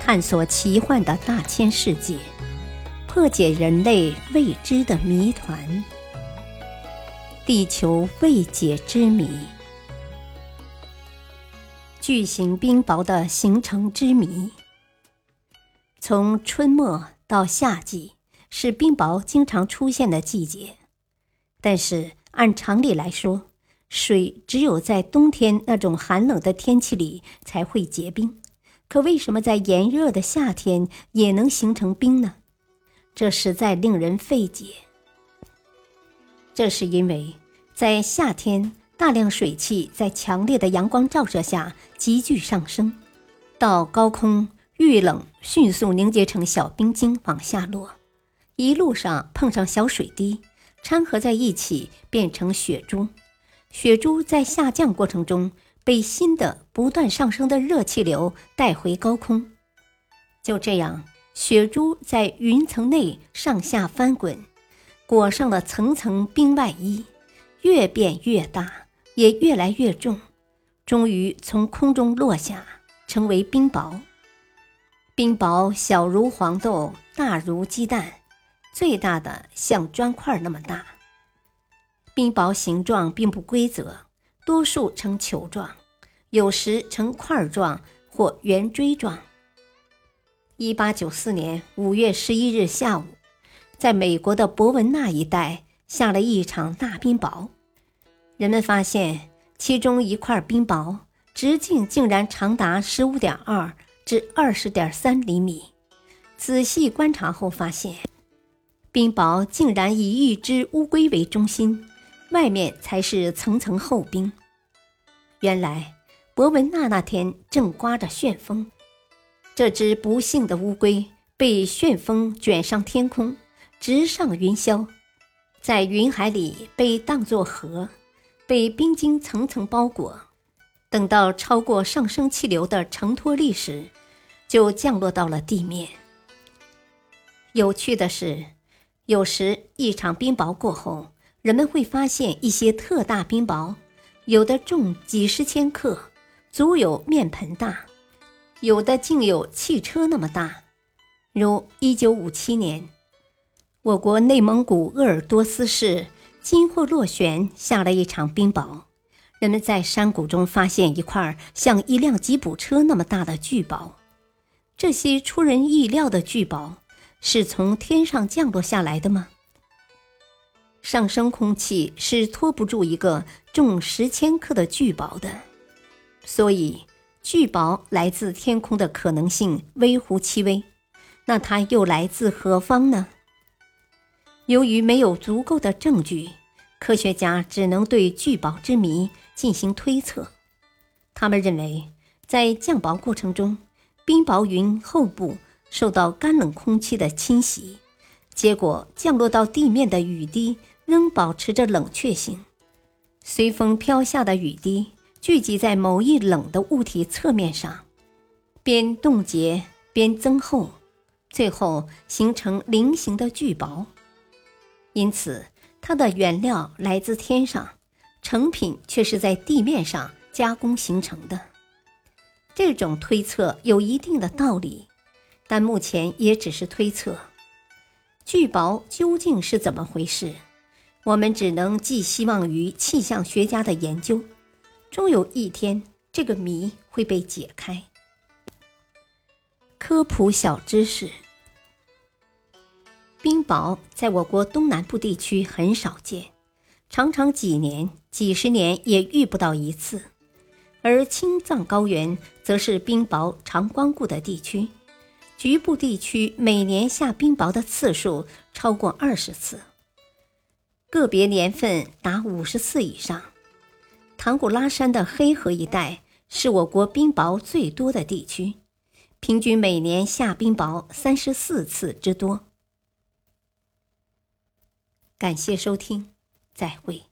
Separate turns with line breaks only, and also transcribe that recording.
探索奇幻的大千世界，破解人类未知的谜团。地球未解之谜，巨型冰雹的形成之谜。从春末到夏季是冰雹经常出现的季节，但是按常理来说，水只有在冬天那种寒冷的天气里才会结冰。可为什么在炎热的夏天也能形成冰呢？这实在令人费解。这是因为，在夏天，大量水汽在强烈的阳光照射下急剧上升，到高空遇冷，迅速凝结成小冰晶往下落，一路上碰上小水滴，掺合在一起变成雪珠。雪珠在下降过程中。被新的不断上升的热气流带回高空，就这样，雪珠在云层内上下翻滚，裹上了层层冰外衣，越变越大，也越来越重，终于从空中落下，成为冰雹。冰雹小如黄豆，大如鸡蛋，最大的像砖块那么大。冰雹形状并不规则。多数呈球状，有时呈块状或圆锥状。一八九四年五月十一日下午，在美国的伯文纳一带下了一场大冰雹。人们发现其中一块冰雹直径竟然长达十五点二至二十点三厘米。仔细观察后发现，冰雹竟然以一只乌龟为中心。外面才是层层厚冰。原来，博文纳那天正刮着旋风，这只不幸的乌龟被旋风卷上天空，直上云霄，在云海里被当作河，被冰晶层层包裹。等到超过上升气流的承托力时，就降落到了地面。有趣的是，有时一场冰雹过后。人们会发现一些特大冰雹，有的重几十千克，足有面盆大；有的竟有汽车那么大。如1957年，我国内蒙古鄂尔多斯市金霍洛泉下了一场冰雹，人们在山谷中发现一块像一辆吉普车那么大的巨雹。这些出人意料的巨雹是从天上降落下来的吗？上升空气是拖不住一个重十千克的巨雹的，所以巨雹来自天空的可能性微乎其微。那它又来自何方呢？由于没有足够的证据，科学家只能对巨雹之谜进行推测。他们认为，在降雹过程中，冰雹云后部受到干冷空气的侵袭，结果降落到地面的雨滴。仍保持着冷却性，随风飘下的雨滴聚集在某一冷的物体侧面上，边冻结边增厚，最后形成菱形的巨雹。因此，它的原料来自天上，成品却是在地面上加工形成的。这种推测有一定的道理，但目前也只是推测。巨雹究竟是怎么回事？我们只能寄希望于气象学家的研究，终有一天这个谜会被解开。科普小知识：冰雹在我国东南部地区很少见，常常几年、几十年也遇不到一次；而青藏高原则是冰雹常光顾的地区，局部地区每年下冰雹的次数超过二十次。个别年份达五十次以上，唐古拉山的黑河一带是我国冰雹最多的地区，平均每年下冰雹三十四次之多。感谢收听，再会。